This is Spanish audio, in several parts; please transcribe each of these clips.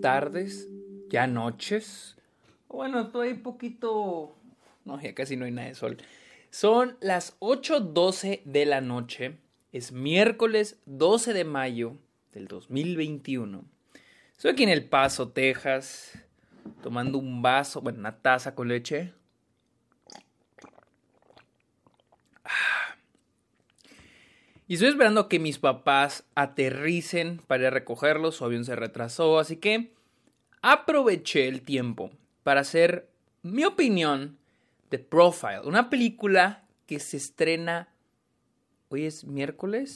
tardes, ya noches. Bueno, un poquito... No, ya casi no hay nada de sol. Son las 8.12 de la noche. Es miércoles 12 de mayo del 2021. Estoy aquí en El Paso, Texas, tomando un vaso, bueno, una taza con leche. Y estoy esperando que mis papás aterricen para ir a recogerlos. Su avión se retrasó, así que aproveché el tiempo para hacer mi opinión de Profile, una película que se estrena. Hoy es miércoles.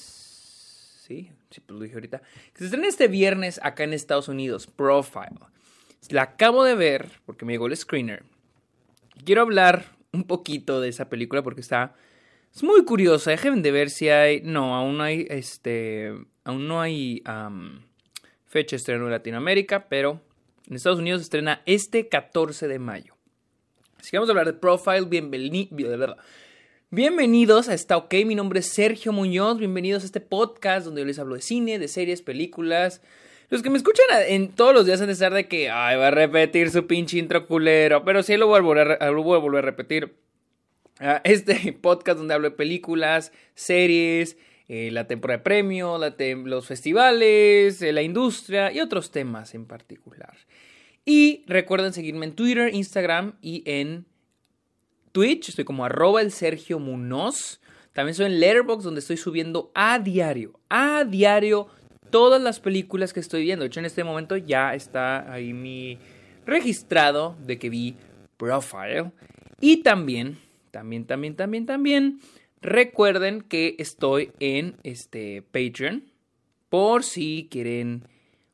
Sí, sí, pues lo dije ahorita. Que se estrena este viernes acá en Estados Unidos. Profile. La acabo de ver porque me llegó el screener. Quiero hablar un poquito de esa película porque está es muy curiosa. Dejen de ver si hay. No, aún no hay. Este. Aún no hay. fecha de estreno en Latinoamérica. Pero en Estados Unidos estrena este 14 de mayo. Así que vamos a hablar de Profile. Bienvenidos a Está OK. Mi nombre es Sergio Muñoz. Bienvenidos a este podcast donde yo les hablo de cine, de series, películas. Los que me escuchan en todos los días han de de que, ay, va a repetir su pinche intro culero. Pero sí lo voy a volver a, lo voy a, volver a repetir este podcast donde hablo de películas, series, eh, la temporada de premio, los festivales, eh, la industria y otros temas en particular. Y recuerden seguirme en Twitter, Instagram y en Twitch. Estoy como arroba el Sergio. También soy en Letterboxd donde estoy subiendo a diario, a diario, todas las películas que estoy viendo. De hecho, en este momento ya está ahí mi registrado de que vi Profile. Y también también, también, también, también. Recuerden que estoy en este Patreon. Por si quieren.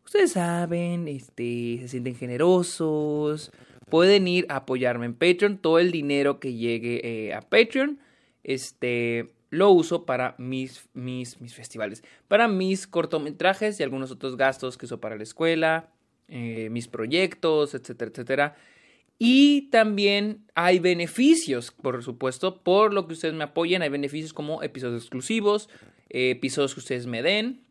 Ustedes saben, este, se sienten generosos. Pueden ir a apoyarme en Patreon. Todo el dinero que llegue eh, a Patreon. Este lo uso para mis, mis, mis festivales, para mis cortometrajes y algunos otros gastos que uso para la escuela, eh, mis proyectos, etcétera, etcétera. Y también hay beneficios, por supuesto, por lo que ustedes me apoyen. Hay beneficios como episodios exclusivos, episodios que ustedes me den,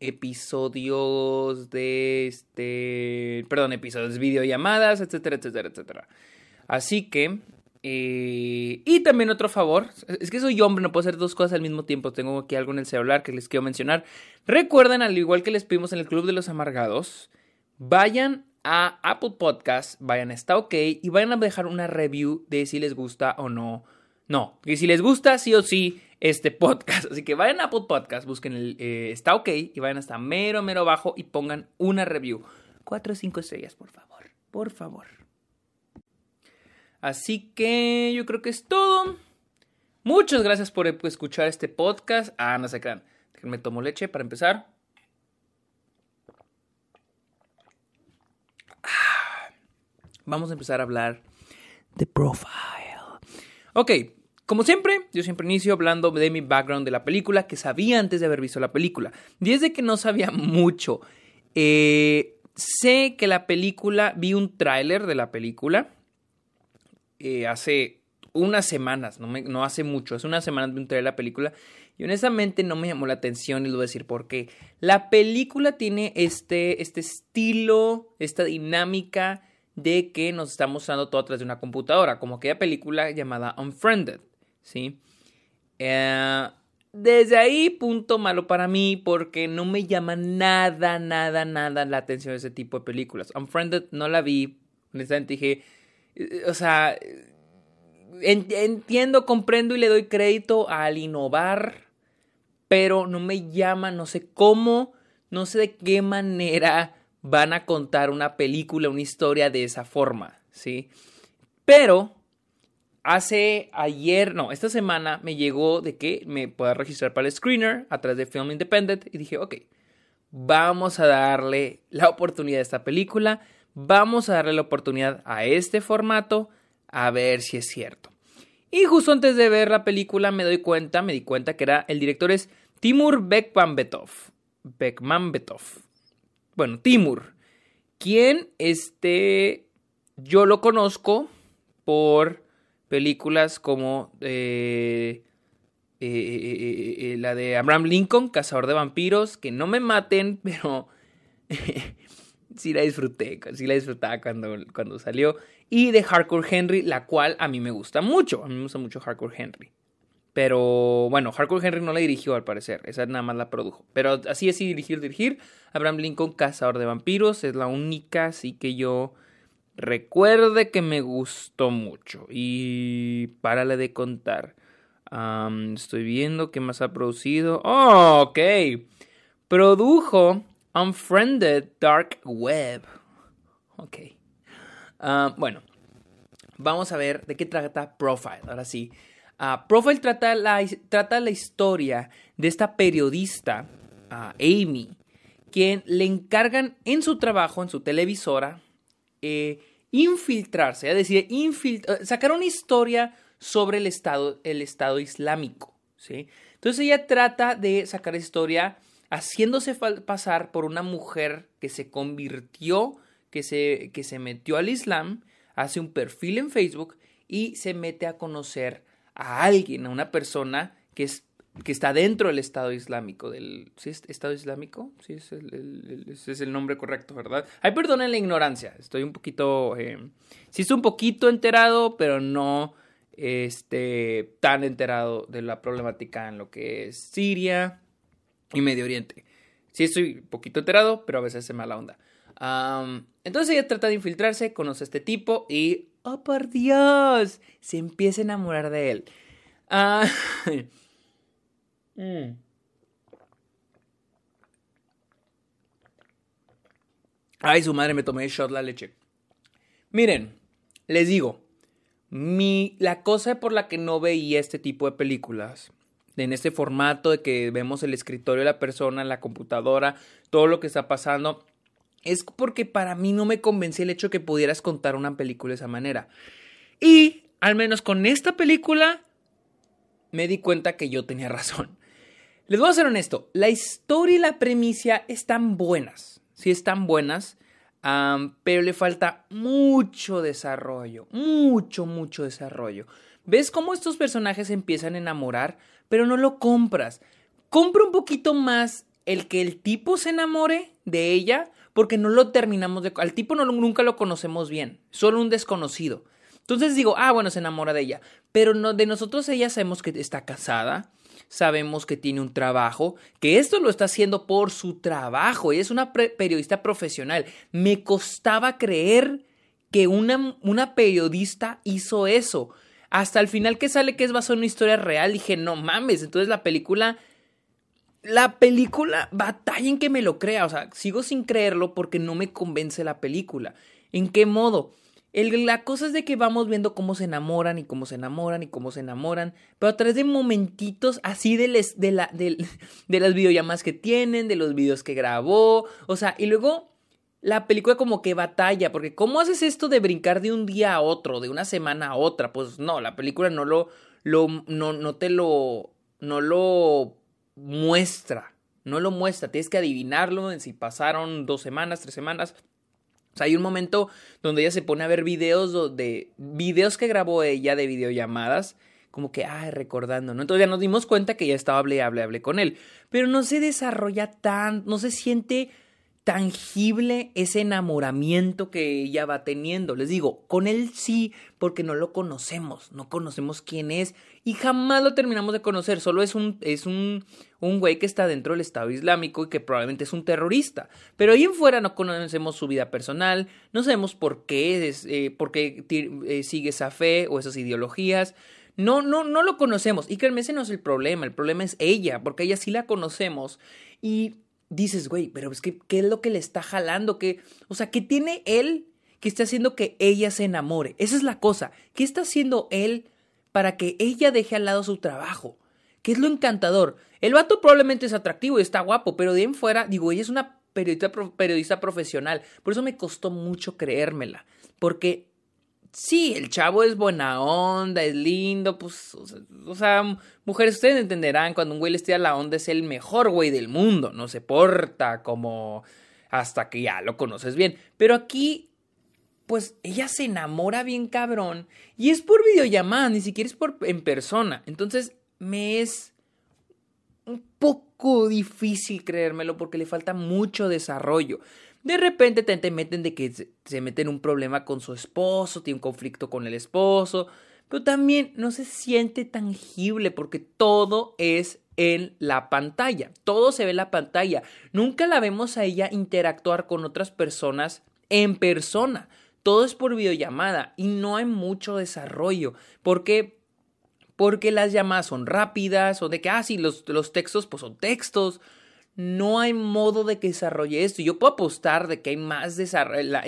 episodios de este, perdón, episodios de videollamadas, etcétera, etcétera, etcétera. Así que, eh, y también otro favor, es que soy hombre, no puedo hacer dos cosas al mismo tiempo. Tengo aquí algo en el celular que les quiero mencionar. Recuerden, al igual que les pedimos en el Club de los Amargados, vayan a Apple Podcast, vayan a Está OK y vayan a dejar una review de si les gusta o no. No, que si les gusta sí o sí este podcast. Así que vayan a Apple Podcast, busquen el eh, Está OK y vayan hasta mero, mero abajo y pongan una review. Cuatro o cinco estrellas, por favor. Por favor. Así que yo creo que es todo. Muchas gracias por escuchar este podcast. Ah, no se crean. Déjenme tomo leche para empezar. Vamos a empezar a hablar de Profile. Ok, como siempre, yo siempre inicio hablando de mi background de la película, que sabía antes de haber visto la película. Desde que no sabía mucho, eh, sé que la película, vi un tráiler de la película eh, hace unas semanas, no, hace mucho, hace unas semanas vi un trailer de la película y honestamente no me llamó la atención y les voy a decir por qué. La película tiene este, este estilo, esta dinámica de que nos está mostrando todo a través de una computadora, como aquella película llamada Unfriended, ¿sí? Eh, desde ahí, punto malo para mí, porque no me llama nada, nada, nada la atención de ese tipo de películas. Unfriended no la vi, honestamente dije, eh, o sea, entiendo, comprendo y le doy crédito al innovar, pero no me llama, no sé cómo, no sé de qué manera van a contar una película, una historia de esa forma, ¿sí? Pero hace ayer, no, esta semana me llegó de que me pueda registrar para el screener a través de Film Independent y dije, ok, vamos a darle la oportunidad a esta película, vamos a darle la oportunidad a este formato, a ver si es cierto. Y justo antes de ver la película me doy cuenta, me di cuenta que era el director es Timur Bekmambetov. Bekmambetov bueno, Timur, quien este, yo lo conozco por películas como eh, eh, eh, la de Abraham Lincoln, Cazador de Vampiros, que no me maten, pero sí la disfruté, sí la disfrutaba cuando, cuando salió. Y de Hardcore Henry, la cual a mí me gusta mucho. A mí me gusta mucho Hardcore Henry. Pero bueno, Hardcore Henry no la dirigió al parecer, esa nada más la produjo. Pero así así dirigir, dirigir. Abraham Lincoln, Cazador de Vampiros, es la única, así que yo recuerde que me gustó mucho. Y párale de contar. estoy viendo qué más ha producido. Oh, ok. Produjo Unfriended Dark Web. Ok. bueno, vamos a ver de qué trata Profile. Ahora sí. Ah, Profile trata la, trata la historia de esta periodista, Amy, quien le encargan en su trabajo, en su televisora, eh, infiltrarse, es decir, eh, sacar una historia sobre el Estado, el estado Islámico. ¿sí? Entonces ella trata de sacar historia haciéndose pasar por una mujer que se convirtió, que se, que se metió al Islam, hace un perfil en Facebook y se mete a conocer a alguien, a una persona que, es, que está dentro del Estado Islámico. Del, ¿Sí es Estado Islámico? Sí, es el, ese es el nombre correcto, ¿verdad? Ay, perdonen la ignorancia. Estoy un poquito. Eh, sí, estoy un poquito enterado, pero no este, tan enterado de la problemática en lo que es Siria y Medio Oriente. Sí, estoy un poquito enterado, pero a veces se me la onda. entonces ella trata de infiltrarse, conoce a este tipo y ¡Oh, por Dios! Se empieza a enamorar de él. Ah, mm. Ay, su madre, me tomé shot la leche. Miren, les digo, mi, la cosa por la que no veía este tipo de películas, en este formato de que vemos el escritorio de la persona, la computadora, todo lo que está pasando, es porque para mí no me convencía el hecho de que pudieras contar una película de esa manera. Y al menos con esta película me di cuenta que yo tenía razón. Les voy a ser honesto, la historia y la premisa están buenas, sí están buenas, pero le falta mucho desarrollo, mucho, mucho desarrollo. ¿Ves cómo estos personajes empiezan a enamorar, pero no lo compras? Compra un poquito más el que el tipo se enamore de ella porque no lo terminamos de... Al tipo no, nunca lo conocemos bien, solo un desconocido. Entonces digo, ah, bueno, se enamora de ella. Pero no, de nosotros ella sabemos que está casada, sabemos que tiene un trabajo, que esto lo está haciendo por su trabajo. Ella es una periodista profesional. Me costaba creer que una, una periodista hizo eso. Hasta el final que sale que es basado en una historia real, dije, no mames. Entonces la película la película batalla en que me lo crea, o sea, sigo sin creerlo porque no me convence la película. ¿En qué modo? la cosa es de que vamos viendo cómo se enamoran y cómo se enamoran y cómo se enamoran, pero a través de momentitos así de, les, de, la, de, de las videollamadas que tienen, de los videos que grabó, o sea, y luego la película como que batalla, porque ¿cómo haces esto de brincar de un día a otro, de una semana a otra? Pues no, la película no lo, lo no, no te lo, no lo muestra, no lo muestra, tienes que adivinarlo en si pasaron dos semanas, tres semanas. O sea, hay un momento donde ella se pone a ver videos de videos que grabó ella de videollamadas, como que, ay, recordando, ¿no? Entonces ya nos dimos cuenta que ya estaba hable, hable, hable con él. Pero no se desarrolla tan, no se siente tangible ese enamoramiento que ella va teniendo. Les digo, con él sí, porque no lo conocemos, no conocemos quién es y jamás lo terminamos de conocer. Solo es un, es un, un güey que está dentro del Estado Islámico y que probablemente es un terrorista. Pero ahí en fuera no conocemos su vida personal, no sabemos por qué, es, eh, por qué eh, sigue esa fe o esas ideologías. No, no, no lo conocemos. Y créanme, ese no es el problema. El problema es ella, porque ella sí la conocemos. Y dices, güey, pero es que, ¿qué es lo que le está jalando? ¿Qué, o sea, ¿qué tiene él que está haciendo que ella se enamore? Esa es la cosa. ¿Qué está haciendo él para que ella deje al lado su trabajo? ¿Qué es lo encantador? El vato probablemente es atractivo y está guapo, pero de en fuera, digo, ella es una periodista, periodista profesional. Por eso me costó mucho creérmela. Porque sí, el chavo es buena onda, es lindo, pues, o sea, mujeres, ustedes entenderán, cuando un güey les tira la onda es el mejor güey del mundo, no se porta como hasta que ya lo conoces bien. Pero aquí, pues, ella se enamora bien cabrón y es por videollamada, ni siquiera es por en persona. Entonces, me es un poco difícil creérmelo porque le falta mucho desarrollo. De repente te, meten de que se, se meten un problema con su esposo, tiene un conflicto con el esposo, pero también no se siente tangible porque todo es en la pantalla, todo se ve en la pantalla, nunca la vemos a ella interactuar con otras personas en persona, todo es por videollamada y no hay mucho desarrollo, porque porque las llamadas son rápidas o de que, ah, sí, los, los textos pues son textos. No hay modo de que desarrolle esto. Yo puedo apostar de que hay más desarrollo.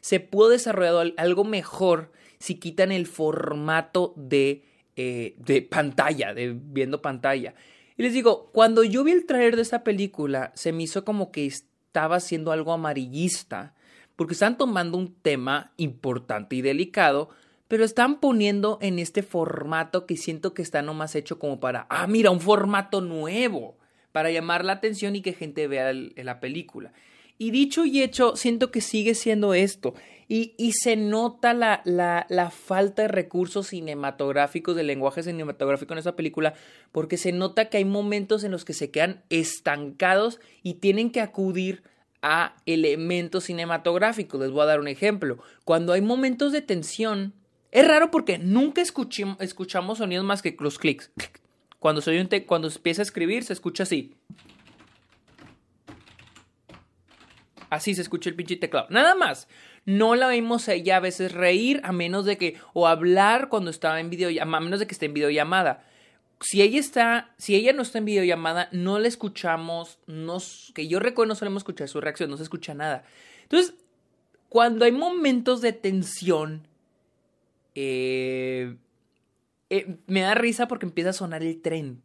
se puede desarrollar algo mejor si quitan el formato de, eh, de pantalla, de viendo pantalla. Y les digo, cuando yo vi el trailer de esta película, se me hizo como que estaba haciendo algo amarillista, porque están tomando un tema importante y delicado, pero están poniendo en este formato que siento que está nomás hecho como para, ah, mira, un formato nuevo, para llamar la atención y que gente vea la película. Y dicho y hecho, siento que sigue siendo esto. Y, se nota la, falta de recursos cinematográficos, de lenguaje cinematográfico en esa película, porque se nota que hay momentos en los que se quedan estancados y tienen que acudir a elementos cinematográficos. Les voy a dar un ejemplo. Cuando hay momentos de tensión, es raro porque nunca escuchamos sonidos más que los clics. Cuando, soy un cuando empieza a escribir, se escucha así. Así se escucha el pinche teclado. Nada más. No la vimos a ella a veces reír, a menos de que. o hablar cuando estaba en videollamada, a menos de que esté en videollamada. Si ella está, si ella no está en videollamada, no la escuchamos, que yo recuerdo no solemos escuchar su reacción, no se escucha nada. Entonces, cuando hay momentos de tensión, eh, eh, me da risa porque empieza a sonar el tren.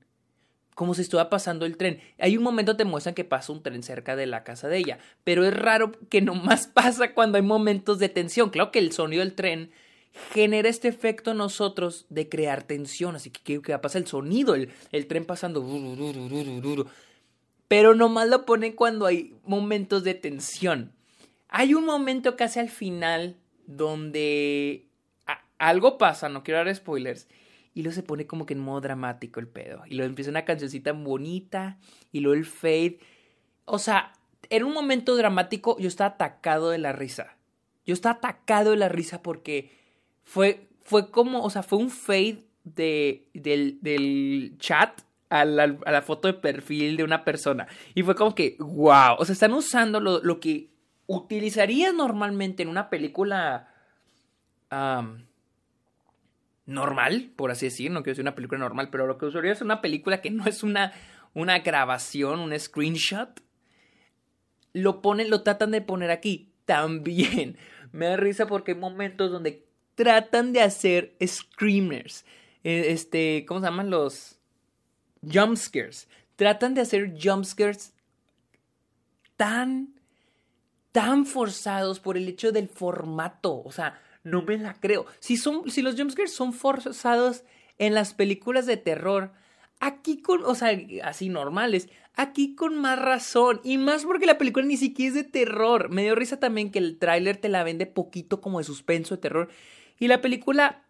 Como si estuviera pasando el tren. Hay un momento te muestran que pasa un tren cerca de la casa de ella. Pero es raro que nomás pasa cuando hay momentos de tensión. Claro que el sonido del tren genera este efecto en nosotros de crear tensión. Así que, ¿qué, pasa? El sonido, el, el tren pasando. Pero nomás lo ponen cuando hay momentos de tensión. Hay un momento casi al final donde algo pasa, no quiero dar spoilers. Y luego se pone como que en modo dramático el pedo. Y luego empieza una cancioncita bonita. Y luego el fade. O sea, en un momento dramático yo estaba atacado de la risa. Yo estaba atacado de la risa porque fue, fue como, o sea, fue un fade de, del, del chat a la, a la, foto de perfil de una persona. Y fue como que, wow. O sea, están usando lo, lo que utilizarías normalmente en una película normal, por así decir, no quiero decir una película normal, pero lo que usaría es una película que no es una, una grabación, un screenshot. Lo ponen, lo tratan de poner aquí. También me da risa porque hay momentos donde tratan de hacer screamers. E, este, ¿cómo se llaman los jumpscares? Tratan de hacer jumpscares tan tan forzados por el hecho del formato, o sea, no me la creo. Si, son, si los jumpscares son forzados en las películas de terror, aquí con, o sea, así normales, aquí con más razón. Y más porque la película ni siquiera es de terror. Me dio risa también que el tráiler te la vende poquito como de suspenso, de terror. Y la película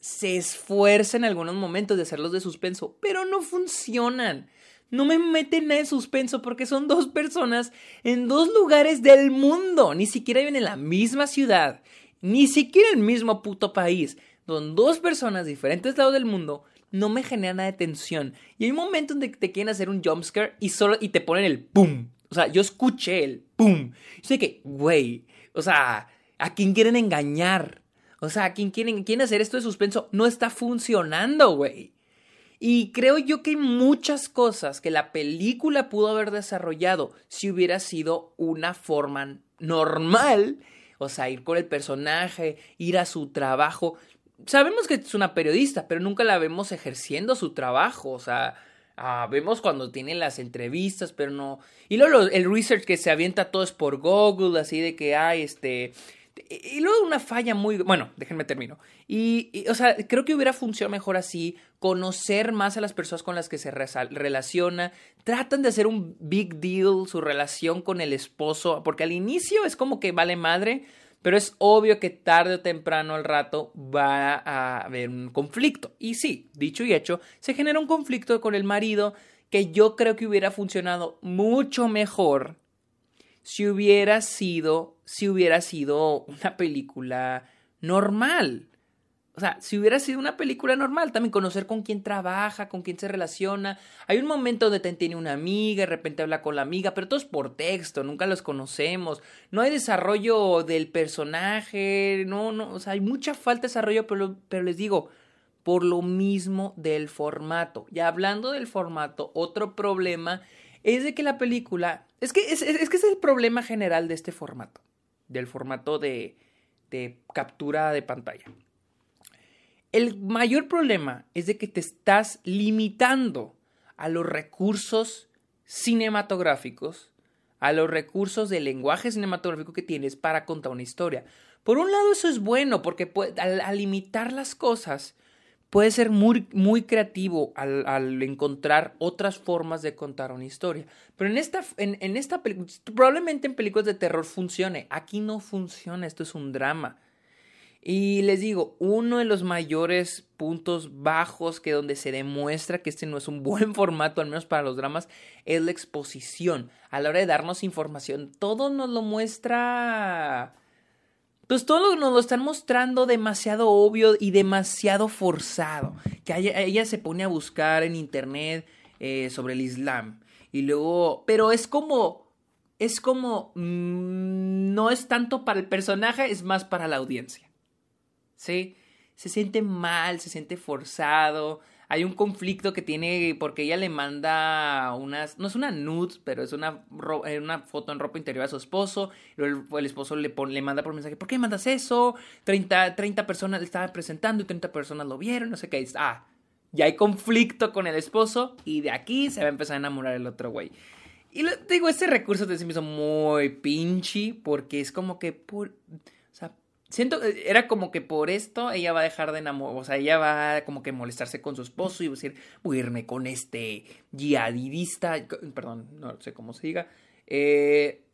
se esfuerza en algunos momentos de hacerlos de suspenso, pero no funcionan. No me meten nada de suspenso porque son dos personas en dos lugares del mundo. Ni siquiera viven en la misma ciudad ni siquiera el mismo puto país, donde dos personas diferentes lados del mundo no me generan nada de tensión. Y hay un momento donde te quieren hacer un jumpscare y solo y te ponen el pum. O sea, yo escuché el pum. Y sé que, güey, o sea, ¿a quién quieren engañar? O sea, ¿a quién quieren, quieren hacer esto de suspenso? No está funcionando, güey. Y creo yo que hay muchas cosas que la película pudo haber desarrollado si hubiera sido una forma normal o sea, ir con el personaje, ir a su trabajo. Sabemos que es una periodista, pero nunca la vemos ejerciendo su trabajo, o sea, ah, vemos cuando tiene las entrevistas, pero no. Y luego el research que se avienta todo es por Google, así de que hay este y luego una falla muy... Bueno, déjenme termino. Y, o sea, creo que hubiera funcionado mejor así, conocer más a las personas con las que se relaciona, tratan de hacer un big deal su relación con el esposo, porque al inicio es como que vale madre, pero es obvio que tarde o temprano al rato va a haber un conflicto. Y sí, dicho y hecho, se genera un conflicto con el marido que yo creo que hubiera funcionado mucho mejor si hubiera sido, si hubiera sido una película normal. O sea, si hubiera sido una película normal, también conocer con quién trabaja, con quién se relaciona. Hay un momento donde tiene una amiga, de repente habla con la amiga, pero todo es por texto, nunca los conocemos. No hay desarrollo del personaje, no, no, o sea, hay mucha falta de desarrollo, pero, pero les digo, por lo mismo del formato. Y hablando del formato, otro problema es de que la película, es que es, es que es el problema general de este formato, del formato de, de captura de pantalla. El mayor problema es de que te estás limitando a los recursos cinematográficos, a los recursos del lenguaje cinematográfico que tienes para contar una historia. Por un lado eso es bueno porque al, limitar las cosas puede ser muy, muy creativo al, encontrar otras formas de contar una historia. Pero en esta, en, en esta película, probablemente en películas de terror funcione. Aquí no funciona, esto es un drama. Y les digo, uno de los mayores puntos bajos que donde se demuestra que este no es un buen formato, al menos para los dramas, es la exposición. A la hora de darnos información, todo nos lo muestra... Pues todo nos lo están mostrando demasiado obvio y demasiado forzado. Que ella, se pone a buscar en internet eh, sobre el Islam. Y luego... Pero es como... Es como... Mm, no es tanto para el personaje, es más para la audiencia. ¿sí? Se siente mal, se siente forzado. Hay un conflicto que tiene porque ella le manda unas, no es una nude, pero es una, eh, una foto en ropa interior a su esposo. El, el esposo le, le manda por mensaje, ¿por qué mandas eso? 30, 30 personas le estaban presentando y 30 personas lo vieron, no sé qué. Ah, ya hay conflicto con el esposo y de aquí se va a empezar a enamorar el otro güey. Y lo, digo, ese recurso de sí hizo muy pinchy porque es como que. Siento, eh, era como que por esto ella va a dejar de enamorar, o sea, ella va como que molestarse con su esposo y va a decir, voy a irme con este yihadista, perdón, no sé cómo se diga. Eh,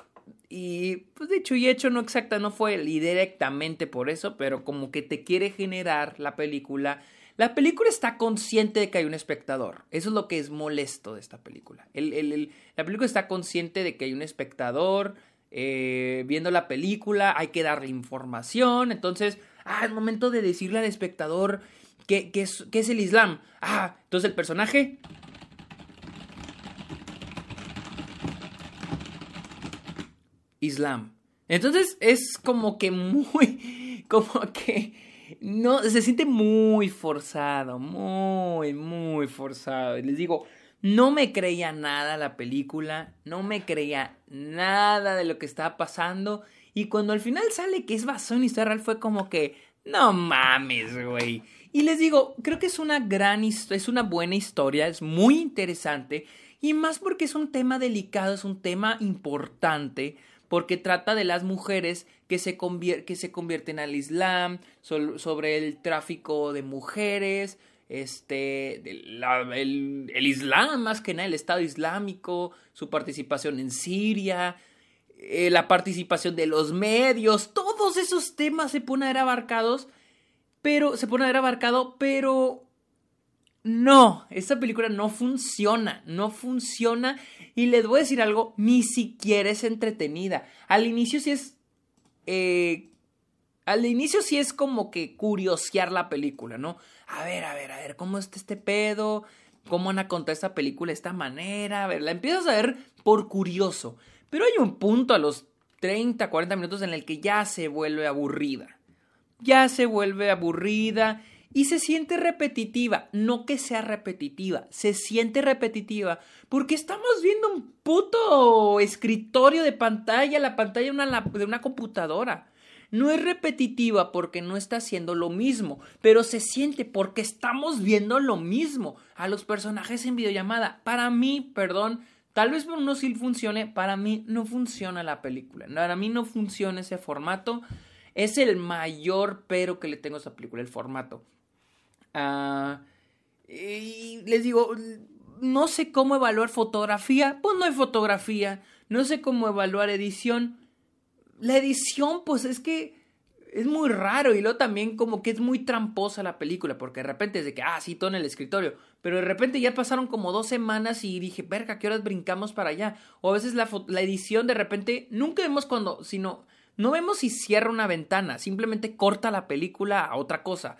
y pues de hecho y hecho no exacta, no fue directamente por eso, pero como que te quiere generar la película. La película está consciente de que hay un espectador. Eso es lo que es molesto de esta película. El, el, la película está consciente de que hay un espectador, eh, viendo la película, hay que darle información, entonces, ah, es momento de decirle al espectador qué, es, es el Islam. Ah, entonces el personaje Islam. Entonces es como que muy, como que no, se siente muy forzado, muy, muy forzado. Les digo, no me creía nada la película, no me creía nada de lo que estaba pasando. Y cuando al final sale que es basado en historia real, fue como que, no mames, güey. Y les digo, creo que es una gran es una buena historia, es muy interesante. Y más porque es un tema delicado, es un tema importante, porque trata de las mujeres que se, que se convierten al Islam, sobre el tráfico de mujeres, este, el, Islam, más que nada, el Estado Islámico, su participación en Siria, eh, la participación de los medios, todos esos temas se ponen a ver abarcados, pero se pone a ver abarcado, pero no, esta película no funciona, no funciona y les voy a decir algo, ni siquiera es entretenida. Al inicio sí es... Eh, al inicio sí es como que curiosear la película, ¿no? a ver, a ver, a ver, ¿cómo está este pedo? ¿Cómo van a contar esta película de esta manera? A ver, la empiezas a ver por curioso. Pero hay un punto a los 30, 40 minutos en el que ya se vuelve aburrida. Ya se vuelve aburrida y se siente repetitiva. No que sea repetitiva, se siente repetitiva porque estamos viendo un puto escritorio de pantalla, la pantalla de una computadora. No es repetitiva porque no está haciendo lo mismo, pero se siente porque estamos viendo lo mismo a los personajes en videollamada. Para mí, perdón, tal vez para uno sí funcione, para mí no funciona la película. Para mí no funciona ese formato. Es el mayor pero que le tengo a esa película, el formato. Ah, y les digo, no sé cómo evaluar fotografía, pues no hay fotografía. No sé cómo evaluar edición, la edición, pues es que es muy raro y luego también como que es muy tramposa la película, porque de repente es de que, ah, sí, todo en el escritorio, pero de repente ya pasaron como dos semanas y dije, verga, ¿qué horas brincamos para allá? O a veces la, la edición de repente, nunca vemos cuando, sino, no vemos si cierra una ventana, simplemente corta la película a otra cosa.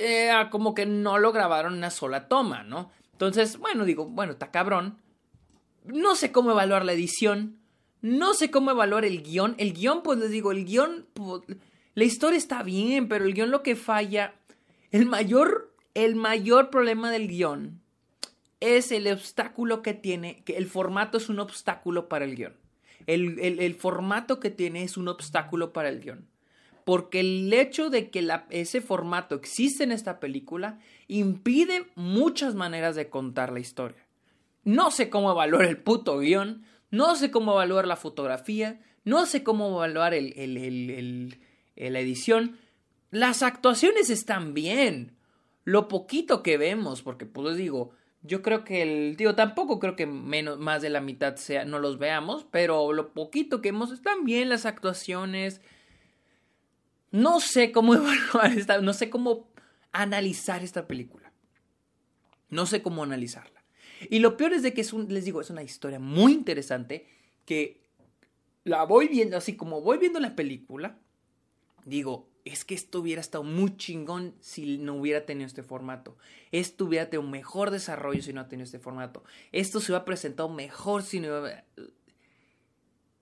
Eh, como que no lo grabaron en una sola toma, ¿no? Entonces, bueno, digo, bueno, está cabrón. No sé cómo evaluar la edición. No sé cómo evaluar el guion. El guion, pues les digo, el guion. Pues, la historia está bien, pero el guion lo que falla. El mayor. El mayor problema del guion es el obstáculo que tiene. Que el formato es un obstáculo para el guion. El, el formato que tiene es un obstáculo para el guion porque el hecho de que ese formato existe en esta película impide muchas maneras de contar la historia. No sé cómo evaluar el puto guion, no sé cómo evaluar la fotografía, no sé cómo evaluar el, la edición. Las actuaciones están bien. Lo poquito que vemos, porque pues digo, yo creo que el tío tampoco creo que menos más de la mitad sea no los veamos, pero lo poquito que vemos están bien las actuaciones, no sé cómo evaluar esta, no sé cómo analizar esta película. No sé cómo analizarla. Y lo peor es de que es un, les digo, es una historia muy interesante que la voy viendo así como voy viendo la película, digo, es que esto hubiera estado muy chingón si no hubiera tenido este formato. Esto hubiera tenido un mejor desarrollo si no ha tenido este formato. Esto se hubiera presentado mejor si no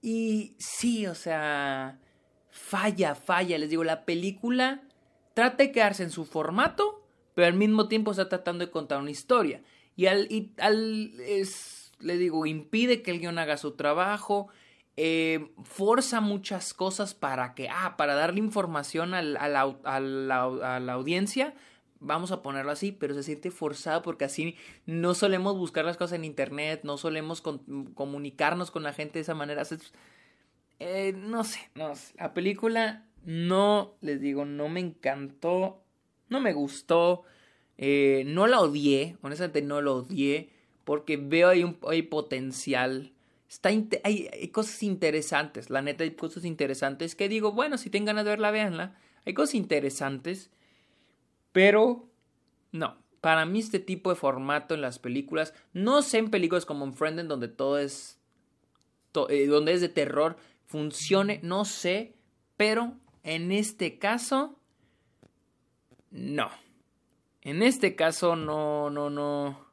Y sí, o sea, falla, falla. Les digo, la película trata de quedarse en su formato, pero al mismo tiempo está tratando de contar una historia. Y al, y al es, les digo, impide que el guion haga su trabajo, eh, forza muchas cosas para que, ah, para darle información a, la, a, la, audiencia, vamos a ponerlo así, pero se siente forzado porque así no solemos buscar las cosas en internet, no solemos comunicarnos con la gente de esa manera. Eh, no sé, no sé. La película no, les digo, no me encantó, no me gustó, eh, no la odié, honestamente no la odié, porque veo ahí un potencial. Está hay, hay, cosas interesantes, la neta hay cosas interesantes que digo, bueno, si tengan ganas de verla, véanla. Hay cosas interesantes, pero no. Para mí este tipo de formato en las películas, no sé en películas como en Friend, donde todo es, eh, donde es de terror, funcione, no sé, pero en este caso, no. En este caso, no, no, no.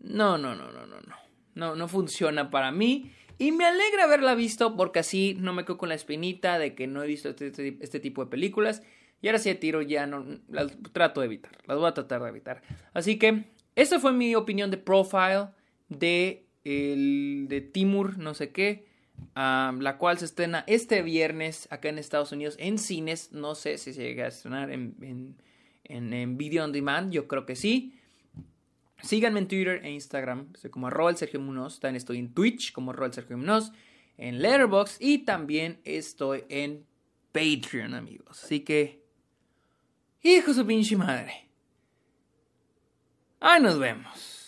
No, no, no, no, no, no. No, no funciona para mí. Y me alegra haberla visto porque así no me quedo con la espinita de que no he visto este, este, este tipo de películas. Y ahora sí de tiro ya no las trato de evitar. Las voy a tratar de evitar. Así que esta fue mi opinión de profile de el de Timur, no sé qué la cual se estrena este viernes acá en Estados Unidos en cines. No sé si se llega a estrenar en, en, video on demand, yo creo que sí. Síganme en Twitter e Instagram, estoy como arroba el Sergio Munoz. También estoy en Twitch como arroba el Sergio Munoz, en Letterboxd y también estoy en Patreon, amigos. Así que, hijo su pinche madre. Ahí nos vemos.